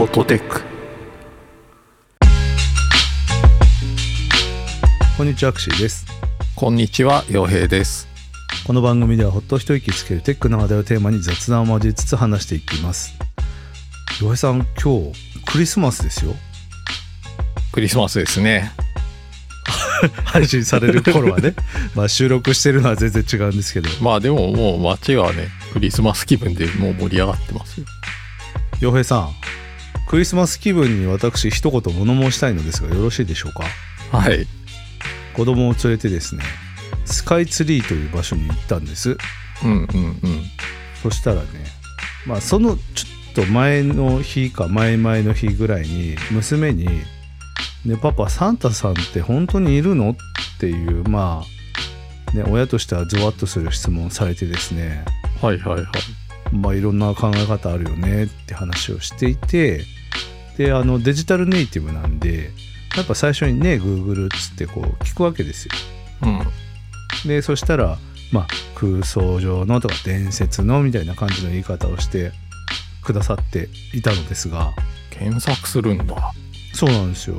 フォトテックこんにちはアクシーです。こんにちは洋平です。この番組ではほっと一息つけるテックの話題をテーマに雑談を交えつつ話していきます。洋平さん今日クリスマスですよ。クリスマスですね。配信される頃はね。まあ収録してるのは全然違うんですけど。まあでももう街はねクリスマス気分でもう盛り上がってますよ。洋平さんクリスマス気分に私一言物申したいのですがよろしいでしょうか？はい。子供を連れてですねスカイツリーという場所に行ったんです。うんうんうん。そしたらねまあそのちょっと前の日か前々の日ぐらいに娘に「ねパパサンタさんって本当にいるの?」っていうまあね親としてはゾワッとする質問をされてですね。はいはいはい。まあいろんな考え方あるよねって話をしていてであのデジタルネイティブなんでやっぱ最初にね Google っつってこう聞くわけですよ。うん。でそしたらまあ空想上のとか伝説のみたいな感じの言い方をしてくださっていたのですが。検索するんだ。そうなんですよ、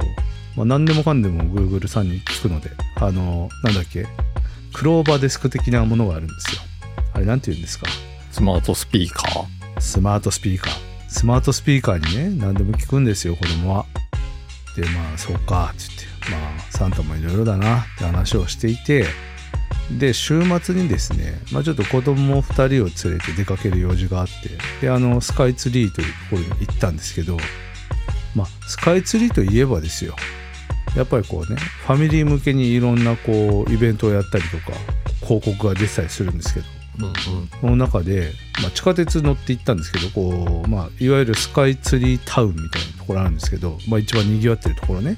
まあ、何でもかんでも Google さんに聞くのであのなんだっけ？クローバーデスク的なものがあるんですよ。あれなんて言うんですか？スマートスピーカー。スマートスピーカースマートスピーカーにね何でも聞くんですよ子供は。でまあそうかって言って。まあサンタもいろいろだなって話をしていて。で週末にですね、まあ、ちょっと子供2人を連れて出かける用事があって。であのスカイツリーというところに行ったんですけど。まあスカイツリーといえばですよ。やっぱりこうねファミリー向けにいろんなこうイベントをやったりとか広告が出てたりするんですけど。その中で、まあ、地下鉄乗って行ったんですけどこう、まあ、いわゆるスカイツリータウンみたいなところあるんですけど、まあ、一番にぎわってるところね。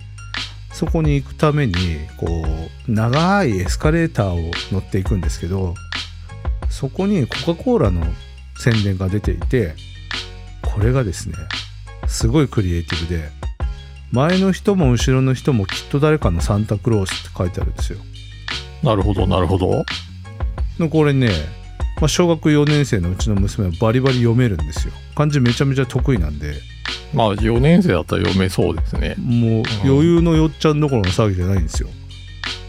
そこに行くためにこう長いエスカレーターを乗っていくんですけどそこにコカ・コーラの宣伝が出ていてこれがですねすごいクリエイティブで前の人も後ろの人もきっと誰かのサンタクロースって書いてあるんですよ。なるほどなるほど。でこれね、まあ、小学4年生のうちの娘はバリバリ読めるんですよ。漢字めちゃめちゃ得意なんで。まあ4年生だったら読めそうですね。もう余裕のよっちゃんどころの騒ぎじゃないんですよ。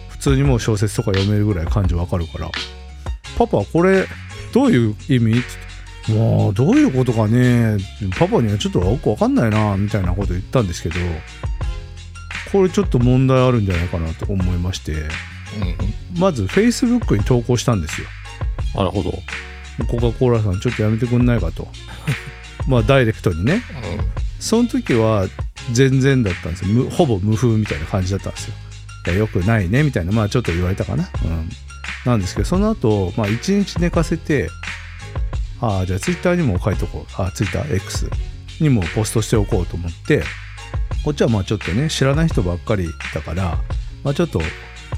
普通にもう小説とか読めるぐらい漢字わかるから「パパこれどういう意味?」って言って。もうどういうことかね。パパにはちょっとよくわかんないなみたいなこと言ったんですけど。これちょっと問題あるんじゃないかなと思いまして。うん。まず Facebook に投稿したんですよなるほど。コカ・コーラさんちょっとやめてくんないかと。まあダイレクトにね。その時は全然だったんですよ。むほぼ無風みたいな感じだったんですよ。いやよくないねみたいな。まあちょっと言われたかな。うん。なんですけどその後まあ1日寝かせてああじゃあツイッターにも書いとこう。あツイッター X にもポストしておこうと思ってこっちはまあちょっとね知らない人ばっかりだからまあちょっと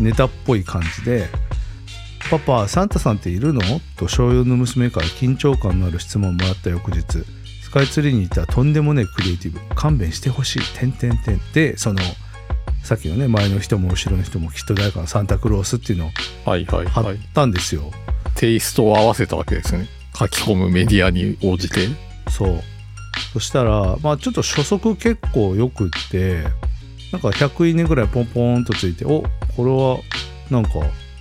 ネタっぽい感じで「パパサンタさんっているの?」と小4の娘から緊張感のある質問をもらった翌日。スカイツリーにいたとんでもないクリエイティブ。勘弁してほしい。点点点でそのさっきのね前の人も後ろの人もきっと誰かのサンタクロースっていうのをはいはい貼っはいたんですよ、テイストを合わせたわけですね。書き込むメディアに応じて。そう。そしたらまあちょっと初速結構よくってなんか100いいねぐらいポンポンとついておこれはなんか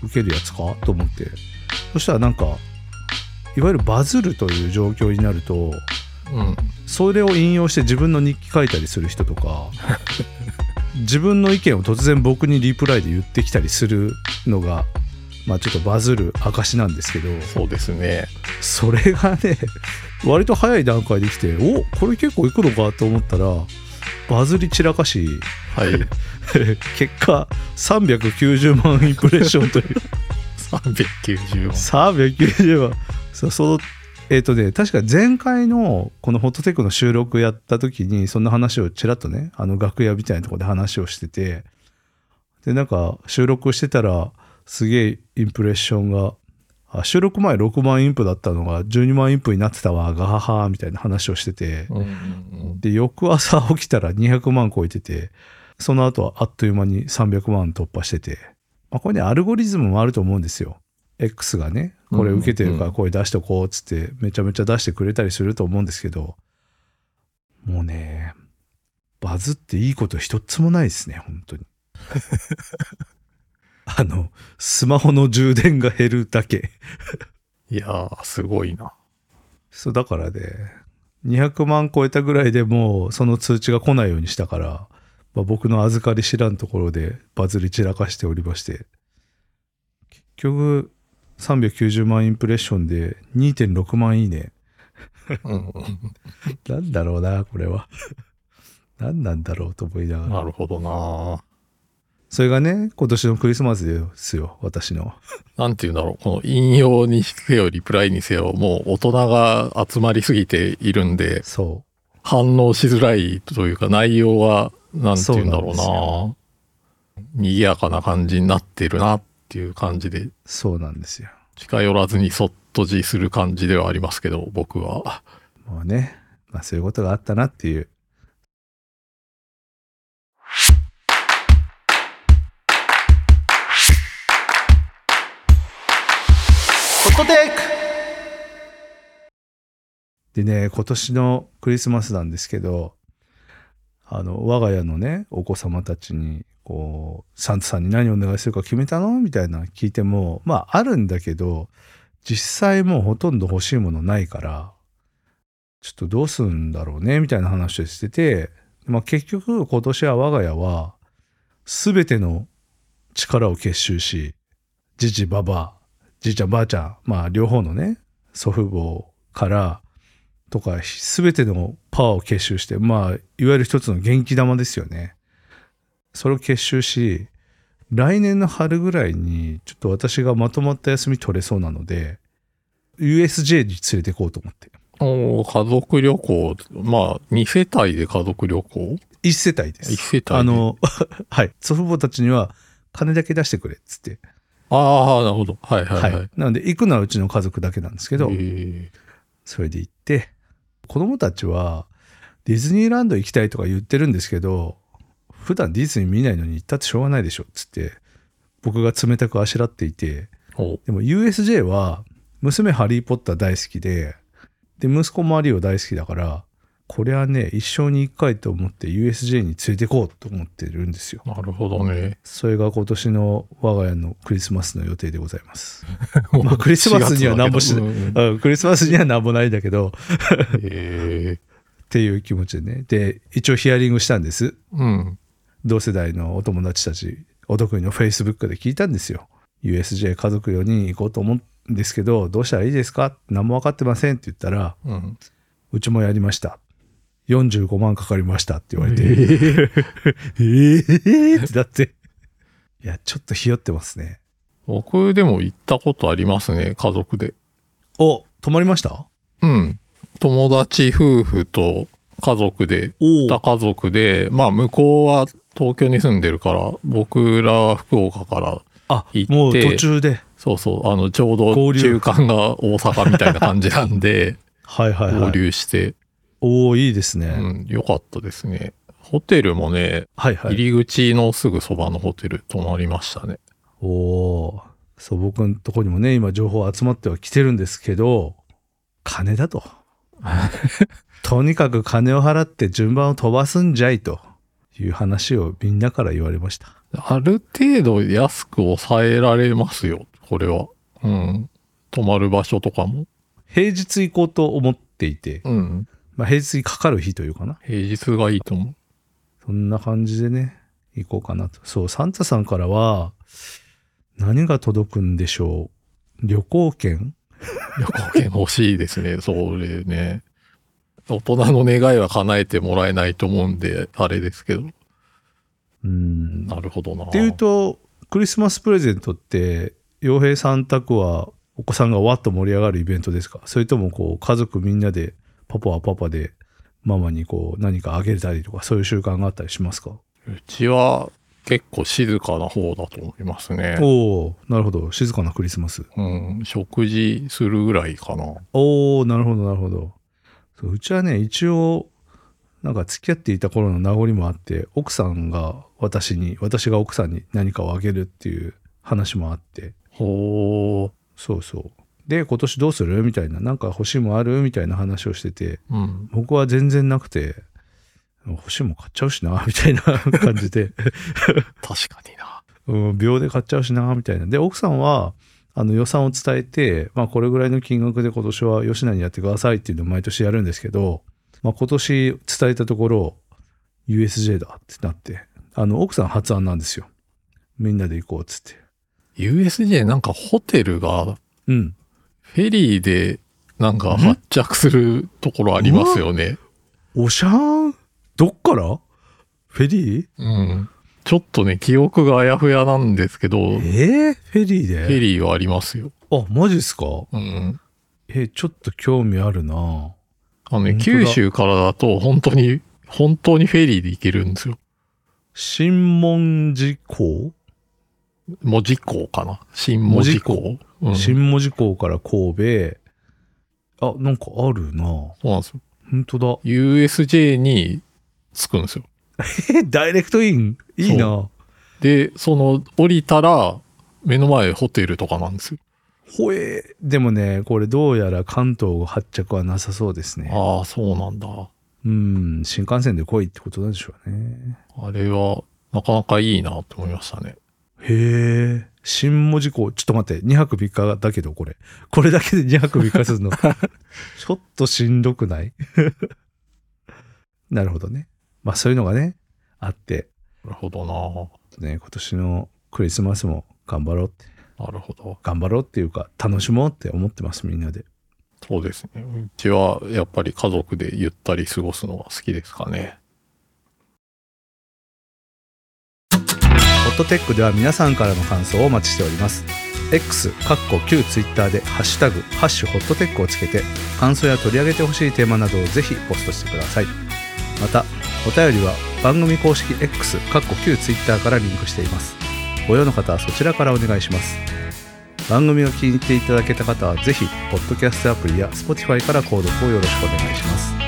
受けるやつかと思って。そしたらなんかいわゆるバズるという状況になるとうん。それを引用して自分の日記書いたりする人とか 自分の意見を突然僕にリプライで言ってきたりするのがまあちょっとバズる証なんですけど。そうですね。それがね割と早い段階で来ておこれ結構いくのかと思ったらバズり散らかしはい 結果390万インプレッションという。390万。390万。そのえっ、とね確か前回のこのフォトテックの収録やった時にそんな話をちらっとねあの楽屋みたいなところで話をしてて。でなんか収録してたらすげえインプレッションがあ収録前6万インプだったのが12万インプになってたわガハハみたいな話をしてて。で翌朝起きたら200万超えててその後はあっという間に300万突破してて、まあ、これねアルゴリズムもあると思うんですよ X がねこれ受けてるから声出しとこうっつってめちゃめちゃ出してくれたりすると思うんですけどもうねバズっていいこと一つもないですね、本当に。あの、スマホの充電が減るだけ。いやー、すごいな。そう、だからね、200万超えたぐらいでもうその通知が来ないようにしたから、まあ、僕の預かり知らんところでバズり散らかしておりまして、結局、390万インプレッションで2.6万いいね。うん。なんだろうな、これは。何なんだろうと思いながら。なるほどな。それがね、今年のクリスマスですよ、私の。なんて言うんだろう。この引用にせよ、リプライにせよ、もう大人が集まりすぎているんで、そ反応しづらいというか、内容は、なんて言うんだろうな。賑やかな感じになってるなっていう感じで、う。そうなんですよ。近寄らずにそっとじする感じではありますけど、僕は。もうね、まあそういうことがあったなっていう。ホットテイクでね、今年のクリスマスなんですけど、あの、我が家のね、お子様たちに、こう、サンタさんに何をお願いするか決めたの？みたいな聞いても、まああるんだけど、実際もうほとんど欲しいものないから、ちょっとどうすんだろうね、みたいな話をしてて、まあ結局今年は我が家は、すべての力を結集し、じじばば、じいちゃんばあちゃん、まあ両方のね、祖父母から、とか、すべてのパワーを結集して、まあ、いわゆる一つの元気玉ですよね。それを結集し、来年の春ぐらいに、ちょっと私がまとまった休み取れそうなので、USJ に連れて行こうと思って。おー家族旅行、まあ、2世帯で家族旅行？一世帯です。一世帯であの、はい。祖父母たちには、金だけ出してくれっつって。ああ、なるほど。はいはいはい。なので、行くのはうちの家族だけなんですけど、えそれで行って、子供たちはディズニーランド行きたいとか言ってるんですけど、普段ディズニー見ないのに行ったってしょうがないでしょっつって、僕が冷たくあしらっていて、でも USJ は娘ハリー・ポッター大好きで、で、息子マリオ大好きだから、これはね、一生に一回と思って USJ に連れて行こうと思ってるんですよ。なるほどね。それが今年の我が家のクリスマスの予定でございます。まあクリスマスには何もしない4月だけどうんうんクリスマスには何もないんだけど、えっていう気持ちでね。で、一応ヒアリングしたんです。ーうん。同世代のお友達たち、お得意の Facebook で聞いたんですよ。USJ 家族4人行こうと思うんですけど、どうしたらいいですか？何も分かってませんって言ったら、うん。うちもやりました。45万かかりましたって言われて、えー えーってだって。いや、ちょっとひよってますね。僕でも行ったことありますね、家族で。お、泊まりました？うん。友達夫婦と家族で、お二家族で、まあ向こうは東京に住んでるから、僕らは福岡から、あ行っ、てもう途中で。そうそう、あの、ちょうど中間が大阪みたいな感じなんで、はいはい合はい。流して、おおいいですね。うん、よかったですね。ホテルもね、はいはい。入り口のすぐそばのホテル泊まりましたね。おおそう、僕のとこにもね、今情報集まっては来てるんですけど、金だと。とにかく金を払って順番を飛ばすんじゃいという話をみんなから言われました。ある程度安く抑えられますよ、これは。うん。泊まる場所とかも。平日行こうと思っていて、うん。まあ、平日にかかる日というかな。平日がいいと思う。そんな感じでね、行こうかなと。そう、サンタさんからは、何が届くんでしょう？旅行券？旅行券欲しいですね、それね。大人の願いは叶えてもらえないと思うんで、あれですけど。うん。なるほどな。っていうと、クリスマスプレゼントって、洋平さん宅はお子さんがわっと盛り上がるイベントですか？それともこう、家族みんなで、パパはパパで、ママにこう、何かあげたりとか、そういう習慣があったりしますか？うちは結構静かな方だと思いますね。おおなるほど。静かなクリスマス。うん、食事するぐらいかな。おおなるほど、なるほど。そううちはね、一応、なんか付き合っていた頃の名残もあって、奥さんが私に、私が奥さんに何かをあげるっていう話もあって、ほそうそう。で、今年どうする？みたいな、なんか欲しいもんある？みたいな話をしてて、う。うん。僕は全然なくて、欲しいもん買っちゃうしな、みたいな 感じで、確かにな。うん、秒で買っちゃうしな、みたいな。で、奥さんは、あの予算を伝えて、まあこれぐらいの金額で今年は吉成やってくださいっていうのを毎年やるんですけど、まあ今年伝えたところ、USJ だってなって、あの奥さん発案なんですよ。みんなで行こうっつって。USJ なんかホテルがうん。フェリーでなんか発着するところありますよね。おしゃーん？どっから？フェリー？うん。ちょっとね、記憶があやふやなんですけど、えフー、フェリーで？ェリーはありますよ。あ、マジっすか？うん。え、ちょっと興味あるなあの本ね、九州からだと本当に、本当にフェリーで行けるんですよ。新門司港、門司港かな新門司港。うん、そう新門司港から神戸。あ、なんかあるななんですよ。本当だ。USJ に着くんですよ。え、ダイレクトインいいなで、その、降りたら、目の前ホテルとかなんですよ。ほえでもね、これどうやら関東発着はなさそうですね。ああ、そうなんだ。うん、新幹線で来いってことなんでしょうね。あれは、なかなかいいなと思いましたね。へえ、新門司港、ちょっと待って、2泊3日だけど、これ。これだけで2泊3日するの。ちょっとしんどくない？なるほどね。まあそういうのがね、あって、なるほどね、今年のクリスマスも頑張ろうって、な。なるほど。頑張ろうっていうか、楽しもうって思ってます、みんなで。そうですね。うちは、やっぱり家族でゆったり過ごすのが好きですかね。ットテックでは皆さんからの感想をお待ちしております。X、かっこ旧 Twitter でハッシュタグ、ハッシュホットテックをつけて、感想や取り上げてほしいテーマなどをぜひポストしてください。また、お便りは番組公式 X、かっこ旧 Twitter からリンクしています。ご用の方はそちらからお願いします。番組を気に入っていただけた方はぜひ、ポッドキャストアプリや Spotify から購読をよろしくお願いします。